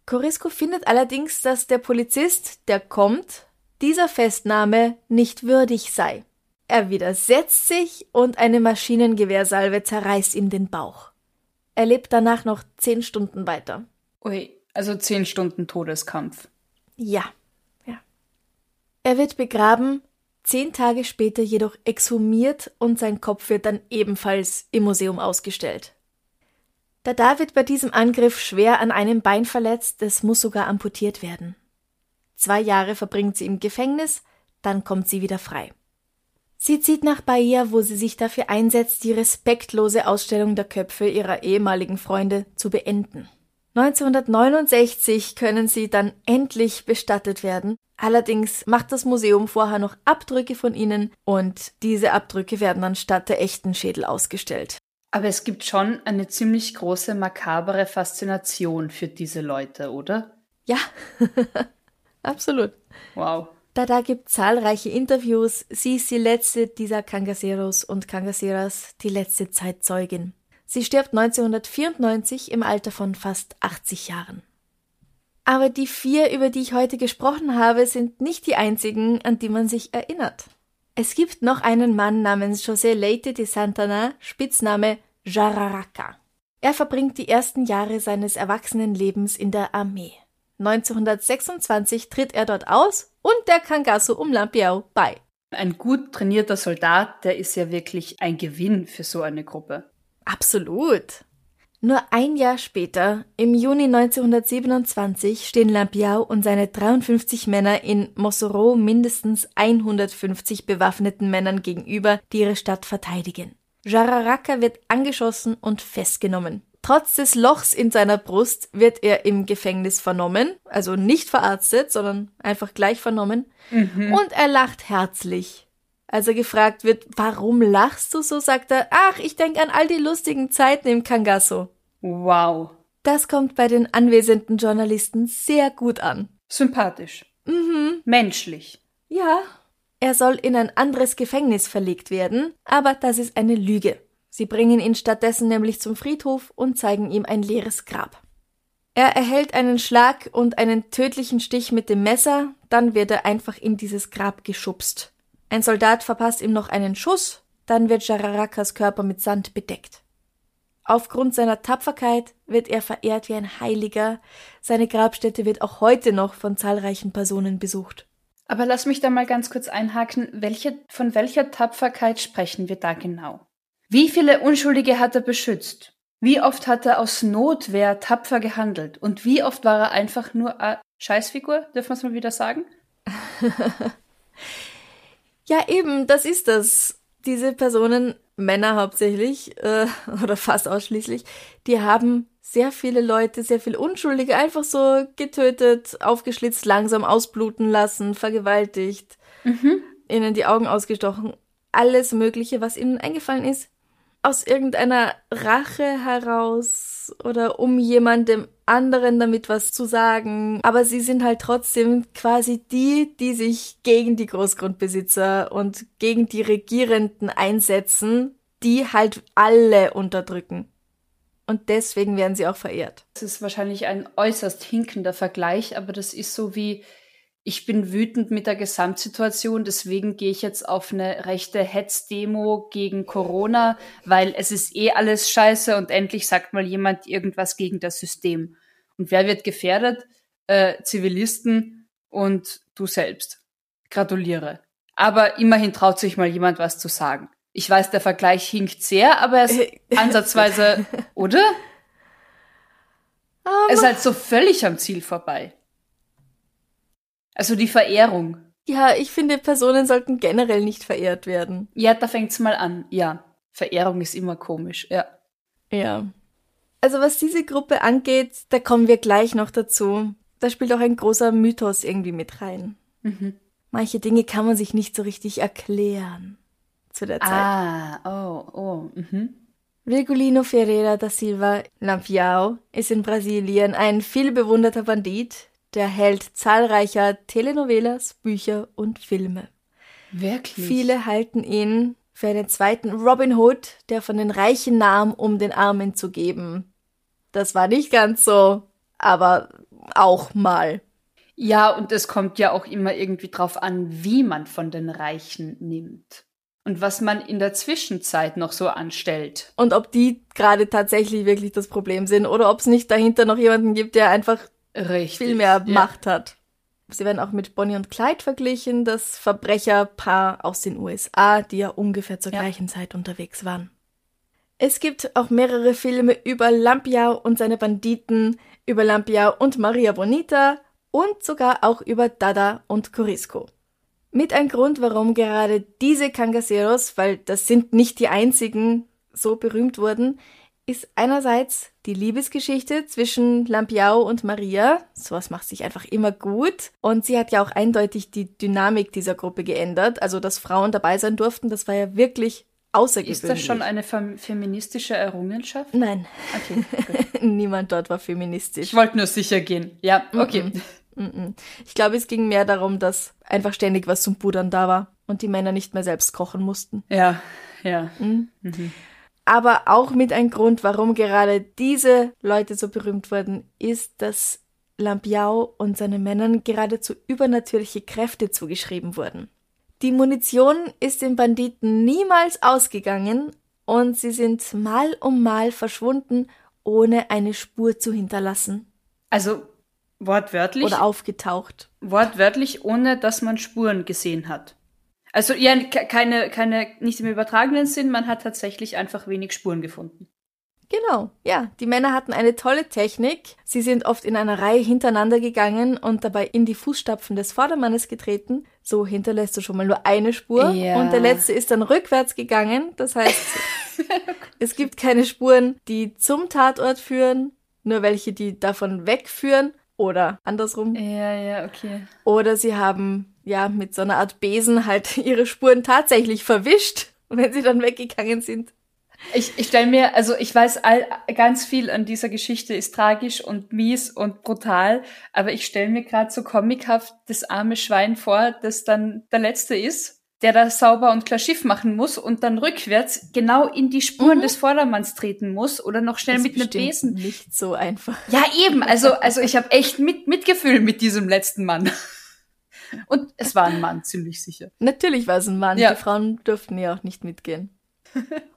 S1: Corisco findet allerdings, dass der Polizist, der kommt, dieser Festnahme nicht würdig sei. Er widersetzt sich und eine Maschinengewehrsalve zerreißt ihm den Bauch. Er lebt danach noch zehn Stunden weiter.
S2: ui, also zehn Stunden Todeskampf.
S1: Ja, ja. Er wird begraben, zehn Tage später jedoch exhumiert und sein Kopf wird dann ebenfalls im Museum ausgestellt. Dada wird bei diesem Angriff schwer an einem Bein verletzt, es muss sogar amputiert werden. Zwei Jahre verbringt sie im Gefängnis, dann kommt sie wieder frei. Sie zieht nach Bahia, wo sie sich dafür einsetzt, die respektlose Ausstellung der Köpfe ihrer ehemaligen Freunde zu beenden. 1969 können sie dann endlich bestattet werden. Allerdings macht das Museum vorher noch Abdrücke von ihnen und diese Abdrücke werden dann statt der echten Schädel ausgestellt.
S2: Aber es gibt schon eine ziemlich große makabere Faszination für diese Leute, oder?
S1: Ja, *laughs* absolut.
S2: Wow.
S1: Dada gibt zahlreiche Interviews. Sie ist die letzte dieser Kangaseros und Kangaseras, die letzte Zeitzeugin. Sie stirbt 1994 im Alter von fast 80 Jahren. Aber die vier, über die ich heute gesprochen habe, sind nicht die einzigen, an die man sich erinnert. Es gibt noch einen Mann namens José Leite de Santana, Spitzname Jararaca. Er verbringt die ersten Jahre seines Erwachsenenlebens in der Armee. 1926 tritt er dort aus und der Kangasu um Lampiao bei.
S2: Ein gut trainierter Soldat, der ist ja wirklich ein Gewinn für so eine Gruppe.
S1: Absolut. Nur ein Jahr später, im Juni 1927, stehen Lampiao und seine 53 Männer in Mosoro mindestens 150 bewaffneten Männern gegenüber, die ihre Stadt verteidigen. Jararaca wird angeschossen und festgenommen. Trotz des Lochs in seiner Brust wird er im Gefängnis vernommen, also nicht verarztet, sondern einfach gleich vernommen, und er lacht herzlich. Als er gefragt wird, warum lachst du so, sagt er, ach, ich denke an all die lustigen Zeiten im Kangasso.
S2: Wow.
S1: Das kommt bei den anwesenden Journalisten sehr gut an.
S2: Sympathisch. Mhm. Menschlich.
S1: Ja, er soll in ein anderes Gefängnis verlegt werden, aber das ist eine Lüge. Sie bringen ihn stattdessen nämlich zum Friedhof und zeigen ihm ein leeres Grab. Er erhält einen Schlag und einen tödlichen Stich mit dem Messer, dann wird er einfach in dieses Grab geschubst. Ein Soldat verpasst ihm noch einen Schuss, dann wird Jararakas Körper mit Sand bedeckt. Aufgrund seiner Tapferkeit wird er verehrt wie ein Heiliger. Seine Grabstätte wird auch heute noch von zahlreichen Personen besucht.
S2: Aber lass mich da mal ganz kurz einhaken. Welche, von welcher Tapferkeit sprechen wir da genau? Wie viele Unschuldige hat er beschützt? Wie oft hat er aus Notwehr tapfer gehandelt? Und wie oft war er einfach nur eine Scheißfigur? Dürfen wir es mal wieder sagen? *laughs*
S1: ja, eben, das ist das. Diese Personen, Männer hauptsächlich äh, *laughs* oder fast ausschließlich, die haben sehr viele Leute, sehr viele Unschuldige einfach so getötet, aufgeschlitzt, langsam ausbluten lassen, vergewaltigt, mhm. ihnen die Augen ausgestochen, alles Mögliche, was ihnen eingefallen ist, aus irgendeiner Rache heraus oder um jemandem anderen damit was zu sagen. Aber sie sind halt trotzdem quasi die, die sich gegen die Großgrundbesitzer und gegen die Regierenden einsetzen, die halt alle unterdrücken. Und deswegen werden sie auch verehrt.
S2: Das ist wahrscheinlich ein äußerst hinkender Vergleich, aber das ist so wie, ich bin wütend mit der Gesamtsituation, deswegen gehe ich jetzt auf eine rechte Hetzdemo gegen Corona, weil es ist eh alles scheiße und endlich sagt mal jemand irgendwas gegen das System. Und wer wird gefährdet? Äh, Zivilisten und du selbst. Gratuliere. Aber immerhin traut sich mal jemand was zu sagen. Ich weiß, der Vergleich hinkt sehr, aber er ist *laughs* ansatzweise, oder? *laughs* Um. Er ist halt so völlig am Ziel vorbei. Also die Verehrung.
S1: Ja, ich finde, Personen sollten generell nicht verehrt werden.
S2: Ja, da fängt's mal an. Ja, Verehrung ist immer komisch, ja.
S1: Ja. Also was diese Gruppe angeht, da kommen wir gleich noch dazu. Da spielt auch ein großer Mythos irgendwie mit rein. Mhm. Manche Dinge kann man sich nicht so richtig erklären zu der Zeit.
S2: Ah, oh, oh. Mhm.
S1: Virgulino Ferreira da Silva Lampiao ist in Brasilien ein viel bewunderter Bandit, der Held zahlreicher Telenovelas, Bücher und Filme.
S2: Wirklich?
S1: Viele halten ihn für einen zweiten Robin Hood, der von den Reichen nahm, um den Armen zu geben. Das war nicht ganz so, aber auch mal.
S2: Ja, und es kommt ja auch immer irgendwie drauf an, wie man von den Reichen nimmt. Und was man in der Zwischenzeit noch so anstellt.
S1: Und ob die gerade tatsächlich wirklich das Problem sind oder ob es nicht dahinter noch jemanden gibt, der einfach Richtig, viel mehr ja. Macht hat. Sie werden auch mit Bonnie und Clyde verglichen, das Verbrecherpaar aus den USA, die ja ungefähr zur ja. gleichen Zeit unterwegs waren. Es gibt auch mehrere Filme über Lampiao und seine Banditen, über Lampiao und Maria Bonita und sogar auch über Dada und Corisco. Mit ein Grund, warum gerade diese Cangaceros, weil das sind nicht die einzigen, so berühmt wurden, ist einerseits die Liebesgeschichte zwischen Lampiao und Maria. Sowas macht sich einfach immer gut. Und sie hat ja auch eindeutig die Dynamik dieser Gruppe geändert. Also, dass Frauen dabei sein durften, das war ja wirklich außergewöhnlich.
S2: Ist das schon eine fem feministische Errungenschaft?
S1: Nein. Okay. *laughs* Niemand dort war feministisch.
S2: Ich wollte nur sicher gehen. Ja, okay.
S1: Mm -mm. Ich glaube, es ging mehr darum, dass einfach ständig was zum Pudern da war und die Männer nicht mehr selbst kochen mussten.
S2: Ja, ja. Mhm. Mhm
S1: aber auch mit ein Grund, warum gerade diese Leute so berühmt wurden, ist, dass Lampiao und seinen Männern geradezu übernatürliche Kräfte zugeschrieben wurden. Die Munition ist den Banditen niemals ausgegangen und sie sind mal um mal verschwunden, ohne eine Spur zu hinterlassen.
S2: Also wortwörtlich?
S1: Oder aufgetaucht.
S2: Wortwörtlich, ohne dass man Spuren gesehen hat. Also ja, keine, keine, nicht im übertragenen Sinn, man hat tatsächlich einfach wenig Spuren gefunden.
S1: Genau, ja. Die Männer hatten eine tolle Technik. Sie sind oft in einer Reihe hintereinander gegangen und dabei in die Fußstapfen des Vordermannes getreten. So hinterlässt du schon mal nur eine Spur. Ja. Und der letzte ist dann rückwärts gegangen. Das heißt, *laughs* es gibt keine Spuren, die zum Tatort führen, nur welche, die davon wegführen oder andersrum.
S2: Ja, ja, okay.
S1: Oder sie haben ja, mit so einer Art Besen halt *laughs* ihre Spuren tatsächlich verwischt, wenn sie dann weggegangen sind.
S2: Ich, ich stelle mir, also ich weiß, all, ganz viel an dieser Geschichte ist tragisch und mies und brutal, aber ich stelle mir gerade so comichaft das arme Schwein vor, das dann der Letzte ist, der da sauber und klar Schiff machen muss und dann rückwärts genau in die Spuren mhm. des Vordermanns treten muss oder noch schnell das mit einem Besen.
S1: Nicht so einfach.
S2: Ja, eben. Also, also ich habe echt mit, Mitgefühl mit diesem letzten Mann. Und es war ein Mann, ziemlich sicher.
S1: Natürlich war es ein Mann. Ja. Die Frauen durften ja auch nicht mitgehen.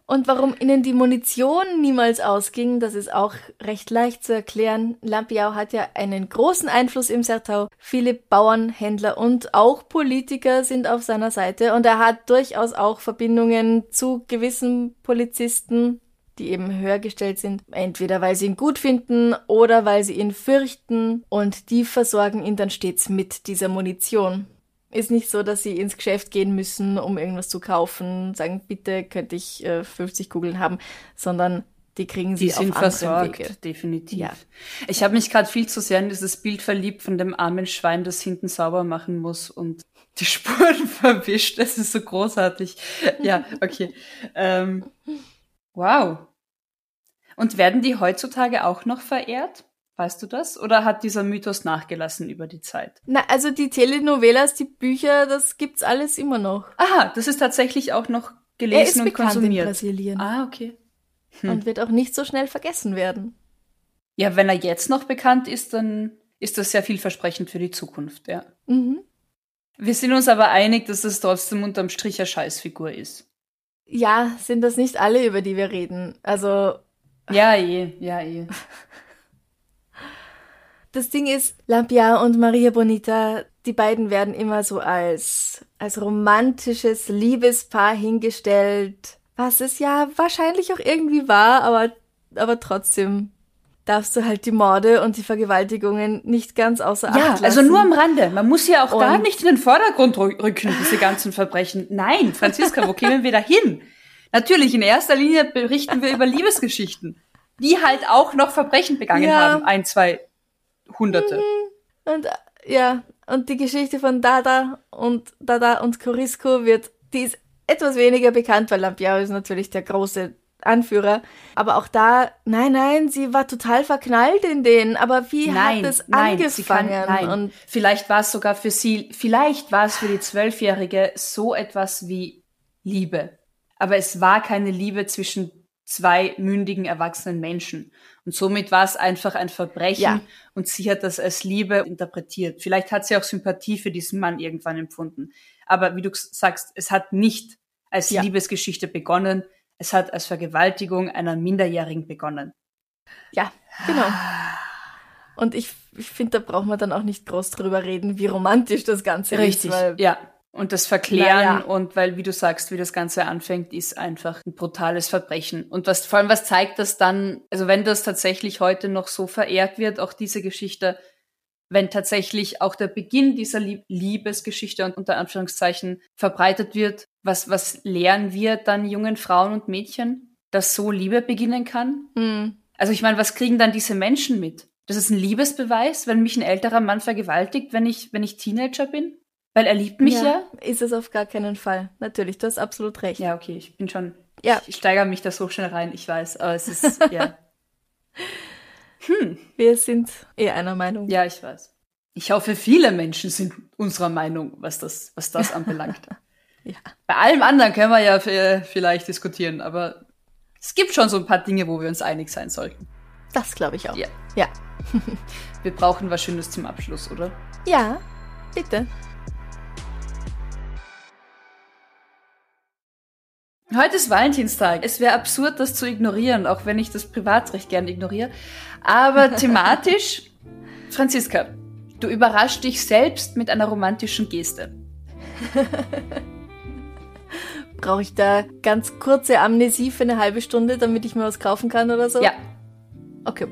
S1: Und warum ihnen die Munition niemals ausging, das ist auch recht leicht zu erklären. Lampiao hat ja einen großen Einfluss im Sertau. Viele Bauern, Händler und auch Politiker sind auf seiner Seite und er hat durchaus auch Verbindungen zu gewissen Polizisten, die eben höher gestellt sind, entweder weil sie ihn gut finden oder weil sie ihn fürchten und die versorgen ihn dann stets mit dieser Munition. Ist nicht so, dass sie ins Geschäft gehen müssen, um irgendwas zu kaufen, sagen, bitte könnte ich äh, 50 Kugeln haben, sondern die kriegen sie
S2: Die sind
S1: auf
S2: versorgt,
S1: Wege.
S2: definitiv.
S1: Ja.
S2: Ich habe mich gerade viel zu sehr in dieses Bild verliebt von dem armen Schwein, das hinten sauber machen muss und die Spuren *laughs* verwischt. Das ist so großartig. Ja, okay. ähm, wow. Und werden die heutzutage auch noch verehrt? Weißt du das? Oder hat dieser Mythos nachgelassen über die Zeit?
S1: Na, also die Telenovelas, die Bücher, das gibt's alles immer noch.
S2: Aha, das ist tatsächlich auch noch
S1: Er ist
S2: gelesen und
S1: bekannt in
S2: konsumiert.
S1: Brasilien
S2: Ah, okay. hm.
S1: und wird auch nicht so schnell vergessen werden.
S2: Ja, wenn er jetzt noch bekannt ist, dann ist das sehr vielversprechend für die Zukunft, ja.
S1: Mhm.
S2: Wir sind uns aber einig, dass es trotzdem unterm Strich eine Scheißfigur ist.
S1: Ja, sind das nicht alle, über die wir reden. Also
S2: Ja, eh, ja, eh.
S1: Das Ding ist, Lampiao und Maria Bonita, die beiden werden immer so als, als romantisches Liebespaar hingestellt, was es ja wahrscheinlich auch irgendwie war, aber, aber trotzdem darfst du halt die Morde und die Vergewaltigungen nicht ganz außer Acht
S2: Ja,
S1: lassen.
S2: also nur am Rande. Man muss ja auch da
S1: Und-
S2: nicht in den Vordergrund rü- rücken, diese ganzen Verbrechen. Nein, Franziska, wo *laughs* kämen wir da hin? Natürlich, in erster Linie berichten wir über *laughs* Liebesgeschichten, die halt auch noch Verbrechen begangen
S1: Ja.
S2: haben. Ein, zwei Hunderte.
S1: Und äh, ja, und die Geschichte von Dada und Dada und Corisco wird, die ist etwas weniger bekannt, weil Lampiao ist natürlich der große Anführer. Aber auch da, nein, nein, sie war total verknallt in den. Aber wie
S2: nein,
S1: hat es
S2: nein, sie kann,
S1: angefangen?
S2: nein.
S1: Und
S2: vielleicht war es sogar für sie, vielleicht war es für die Zwölfjährige so etwas wie Liebe. Aber es war keine Liebe zwischen zwei mündigen, erwachsenen Menschen. Und somit war es einfach ein Verbrechen
S1: Ja.
S2: und sie hat das als Liebe interpretiert. Vielleicht hat sie auch Sympathie für diesen Mann irgendwann empfunden. Aber wie du sagst, es hat nicht als
S1: Ja.
S2: Liebesgeschichte begonnen, es hat als Vergewaltigung einer Minderjährigen begonnen.
S1: ja, genau. Und ich, ich finde, da braucht man dann auch nicht groß drüber reden, wie romantisch das Ganze
S2: Richtig,
S1: ist. Weil,
S2: ja. Und das Verklären
S1: Naja.
S2: und weil, wie du sagst, wie das Ganze anfängt, ist einfach ein brutales Verbrechen. Und was, vor allem, was zeigt das dann, also wenn das tatsächlich heute noch so verehrt wird, auch diese Geschichte, wenn tatsächlich auch der Beginn dieser Lieb Liebesgeschichte und unter Anführungszeichen verbreitet wird, was, was lehren wir dann jungen Frauen und Mädchen, dass so Liebe beginnen kann?
S1: Hm,
S2: Also ich meine, was kriegen dann diese Menschen mit? Das ist ein Liebesbeweis, wenn mich ein älterer Mann vergewaltigt, wenn ich, wenn ich Teenager bin? Weil er liebt mich ja?
S1: Ist es auf gar keinen Fall. Natürlich, du hast absolut recht.
S2: Ja, okay, ich bin schon.
S1: Ja.
S2: Ich steigere mich da so schnell rein, ich weiß, aber es ist, *laughs* ja.
S1: Wir sind eh einer Meinung.
S2: Ja, ich weiß. Ich hoffe, viele Menschen sind unserer Meinung, was das, was das anbelangt. *laughs*
S1: Ja.
S2: Bei allem anderen können wir ja vielleicht diskutieren, aber es gibt schon so ein paar Dinge, wo wir uns einig sein sollten.
S1: Das glaube ich auch.
S2: Ja.
S1: Ja. *laughs*
S2: Wir brauchen was Schönes zum Abschluss, oder?
S1: Ja, bitte.
S2: Heute ist Valentinstag. Es wäre absurd, das zu ignorieren, auch wenn ich das Privatrecht gern ignoriere. Aber *laughs* thematisch, Franziska, du überraschst dich selbst mit einer romantischen Geste. *laughs*
S1: Brauche ich da ganz kurze Amnesie für eine halbe Stunde, damit ich mir was kaufen kann oder so?
S2: Ja,
S1: Okay.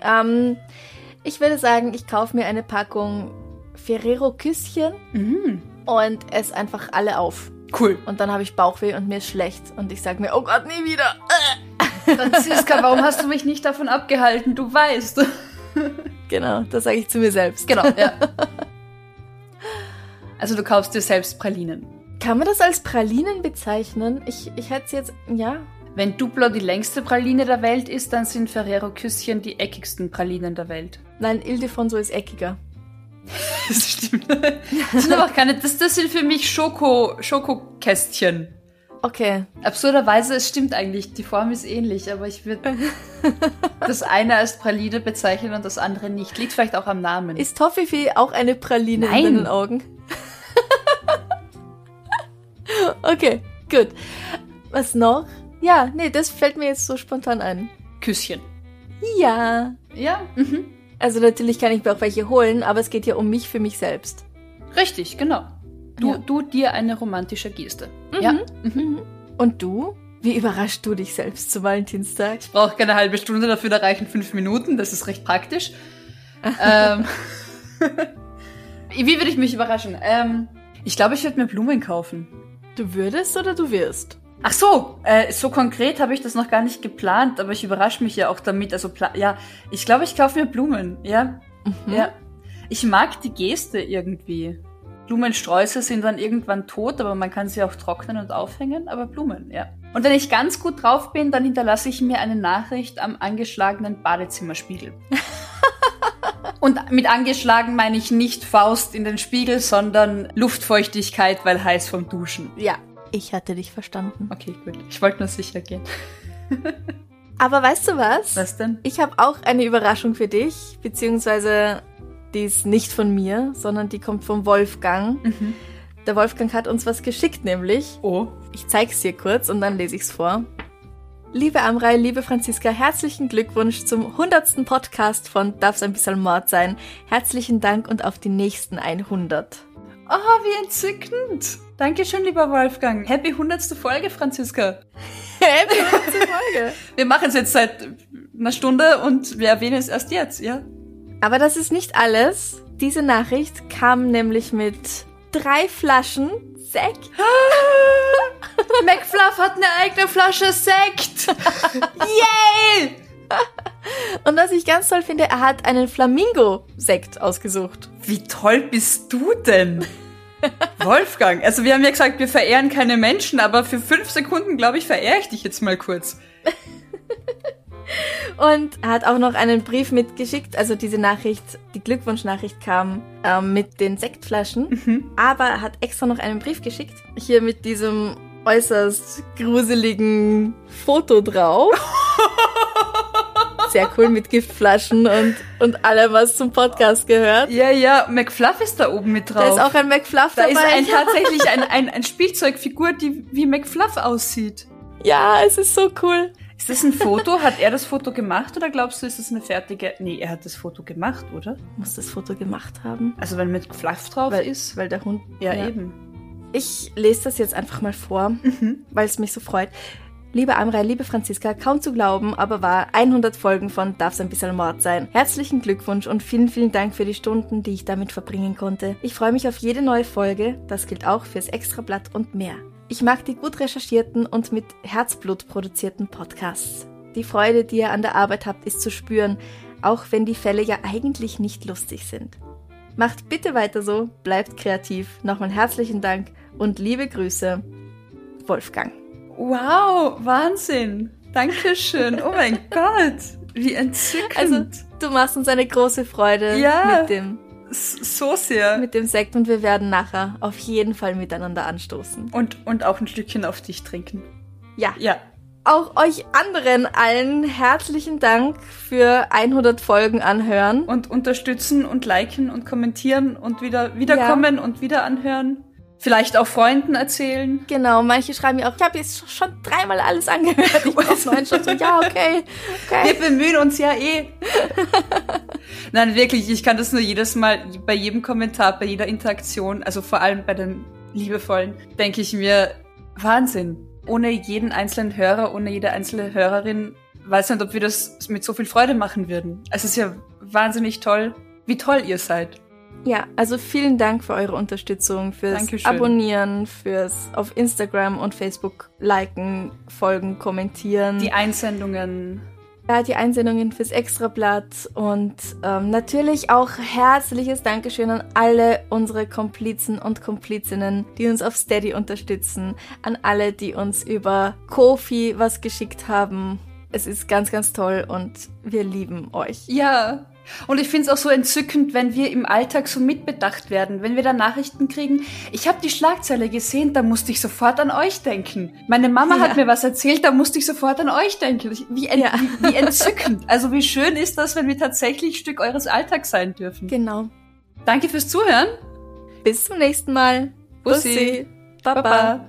S1: Ähm, ich würde sagen, ich kaufe mir eine Packung Ferrero Küsschen
S2: mhm.
S1: und esse einfach alle auf.
S2: Cool.
S1: Und dann habe ich Bauchweh und mir ist schlecht. Und ich sage mir, oh Gott, nie wieder.
S2: Franziska, warum hast du mich nicht davon abgehalten? Du weißt. *laughs*
S1: Genau, das sage ich zu mir selbst.
S2: Genau, ja. Also du kaufst dir selbst Pralinen.
S1: Kann man das als Pralinen bezeichnen? Ich, ich hätte es jetzt, ja.
S2: Wenn Duplo die längste Praline der Welt ist, dann sind Ferrero Küsschen die eckigsten Pralinen der Welt.
S1: Nein, Ildefonso ist eckiger. *laughs*
S2: Das stimmt. Das sind aber auch keine, das, das sind für mich Schoko, Schokokästchen.
S1: Okay,
S2: Absurderweise, es stimmt eigentlich, die Form ist ähnlich, aber ich würde *laughs* das eine als Praline bezeichnen und das andere nicht. Liegt vielleicht auch am Namen.
S1: ist Toffifee auch eine Praline
S2: Nein.
S1: in deinen Augen? *laughs* okay, gut. Was noch? Ja, Ja, nee, das fällt mir jetzt so spontan ein.
S2: Küsschen.
S1: Ja.
S2: Ja, mhm.
S1: Also natürlich kann ich mir auch welche holen, aber es geht ja um mich für mich selbst.
S2: Richtig, genau. Du,
S1: Ja.
S2: du dir eine romantische Geste.
S1: Mhm.
S2: Ja.
S1: Mhm. Und du? Wie überraschst du dich selbst zu Valentinstag?
S2: Ich brauche keine halbe Stunde dafür, da reichen fünf Minuten. Das ist recht praktisch. ähm, *laughs* wie würde ich mich überraschen? Ähm, ich glaube, ich würde mir Blumen kaufen.
S1: Du würdest oder du wirst?
S2: Ach so, äh, so konkret habe ich das noch gar nicht geplant, aber ich überrasche mich ja auch damit. Also ja, ich glaube, ich kaufe mir Blumen. Ja,
S1: Mhm.
S2: ja. Ich mag die Geste irgendwie. Blumensträuße sind dann irgendwann tot, aber man kann sie auch trocknen und aufhängen, aber Blumen, ja. Und wenn ich ganz gut drauf bin, dann hinterlasse ich mir eine Nachricht am angeschlagenen Badezimmerspiegel. *laughs* und mit angeschlagen meine ich nicht Faust in den Spiegel, sondern Luftfeuchtigkeit, weil heiß vom Duschen.
S1: Ja, ich hatte dich verstanden.
S2: Okay, gut. Ich wollte nur sicher gehen. *laughs*
S1: Aber weißt du was?
S2: Was denn?
S1: Ich habe auch eine Überraschung für dich, beziehungsweise die ist nicht von mir, sondern die kommt vom Wolfgang.
S2: Mhm.
S1: Der Wolfgang hat uns was geschickt, nämlich.
S2: Oh.
S1: Ich zeig's dir kurz und dann lese ich's vor. Liebe Amrei, liebe Franziska, herzlichen Glückwunsch zum 100. Podcast von Darf's ein bisschen Mord sein. Herzlichen Dank und auf die nächsten 100.
S2: Ah, wie entzückend. Dankeschön, lieber Wolfgang. Happy 100. Folge, Franziska. *laughs*
S1: Happy 100. Folge. *laughs*
S2: Wir machen es jetzt seit einer Stunde und wir erwähnen es erst jetzt, ja?
S1: Aber das ist nicht alles. Diese Nachricht kam nämlich mit drei Flaschen Sekt. *gasps*
S2: McFluff hat eine eigene Flasche Sekt. *laughs* Yay!
S1: Und was ich ganz toll finde, er hat einen Flamingo-Sekt ausgesucht.
S2: Wie toll bist du denn? Wolfgang, also wir haben ja gesagt, wir verehren keine Menschen, aber für fünf Sekunden, glaube ich, verehre ich dich jetzt mal kurz. *laughs*
S1: Und er hat auch noch einen Brief mitgeschickt. Also diese Nachricht, die Glückwunschnachricht kam ähm, mit den Sektflaschen. Aber er hat extra noch einen Brief geschickt. Hier mit diesem äußerst gruseligen Foto drauf. *laughs* Sehr cool mit Giftflaschen und, und allem, was zum Podcast gehört.
S2: Ja, ja, McFluff ist da oben mit drauf.
S1: Da ist auch ein McFluff
S2: da
S1: dabei.
S2: ist ein, *laughs* tatsächlich ein, ein, ein Spielzeugfigur, die wie McFluff aussieht.
S1: ja, es ist so cool.
S2: Ist das ein Foto? Hat er das Foto gemacht oder glaubst du, ist das eine fertige? Nee, er hat das Foto gemacht, oder?
S1: Muss das Foto gemacht haben.
S2: Also wenn mit Fluff drauf
S1: Weil,
S2: ist.
S1: weil der Hund.
S2: Ja, eben.
S1: Ich lese das jetzt einfach mal vor, weil es mich so freut. Liebe Amrei, liebe Franziska, kaum zu glauben, aber wahr, 100 Folgen von Darf's ein bisschen Mord sein. Herzlichen Glückwunsch und vielen, vielen Dank für die Stunden, die ich damit verbringen konnte. Ich freue mich auf jede neue Folge, das gilt auch fürs Extrablatt und mehr. Ich mag die gut recherchierten und mit Herzblut produzierten Podcasts. Die Freude, die ihr an der Arbeit habt, ist zu spüren, auch wenn die Fälle ja eigentlich nicht lustig sind. Macht bitte weiter so, bleibt kreativ. Nochmal herzlichen Dank und liebe Grüße, Wolfgang.
S2: Wow, Wahnsinn. Dankeschön. Oh mein *laughs* Gott. Wie entzückend.
S1: Also, du machst uns eine große Freude
S2: Ja.
S1: mit, dem,
S2: so sehr.
S1: mit dem Sekt und wir werden nachher auf jeden Fall miteinander anstoßen.
S2: und, und auch ein Stückchen auf dich trinken.
S1: Ja,
S2: Ja.
S1: auch euch anderen allen herzlichen Dank für 100 Folgen anhören.
S2: Und unterstützen und liken und kommentieren und wieder wiederkommen und wieder anhören. Vielleicht auch Freunden erzählen.
S1: Genau, manche schreiben mir auch, ich habe jetzt schon dreimal alles angehört. Ich *laughs* brauche einen Schritt. So, ja, okay,
S2: Wir
S1: okay.
S2: bemühen uns ja eh. *laughs* Nein, wirklich, ich kann das nur jedes Mal, bei jedem Kommentar, bei jeder Interaktion, also vor allem bei den liebevollen, denke ich mir, Wahnsinn. Ohne jeden einzelnen Hörer, ohne jede einzelne Hörerin, weiß nicht, ob wir das mit so viel Freude machen würden. Es ist ja wahnsinnig toll, wie toll ihr seid.
S1: Ja, also vielen Dank für eure Unterstützung, fürs
S2: Dankeschön.
S1: Abonnieren, fürs auf Instagram und Facebook liken, folgen, kommentieren.
S2: Die Einsendungen.
S1: Ja, die Einsendungen fürs Extrablatt und ähm, natürlich auch herzliches Dankeschön an alle unsere Komplizen und Komplizinnen, die uns auf Steady unterstützen, an alle, die uns über Kofi was geschickt haben. Es ist ganz, ganz toll und wir lieben euch.
S2: Ja. Und ich finde es auch so entzückend, wenn wir im Alltag so mitbedacht werden, wenn wir da Nachrichten kriegen. Ich habe die Schlagzeile gesehen, da musste ich sofort an euch denken. Meine Mama
S1: Ja.
S2: hat mir was erzählt, da musste ich sofort an euch denken. Wie, en
S1: Ja.
S2: wie, wie entzückend. Also wie schön ist das, wenn wir tatsächlich Stück eures Alltags sein dürfen.
S1: Genau.
S2: Danke fürs Zuhören.
S1: Bis zum nächsten Mal.
S2: Bussi.
S1: Baba.
S2: Baba.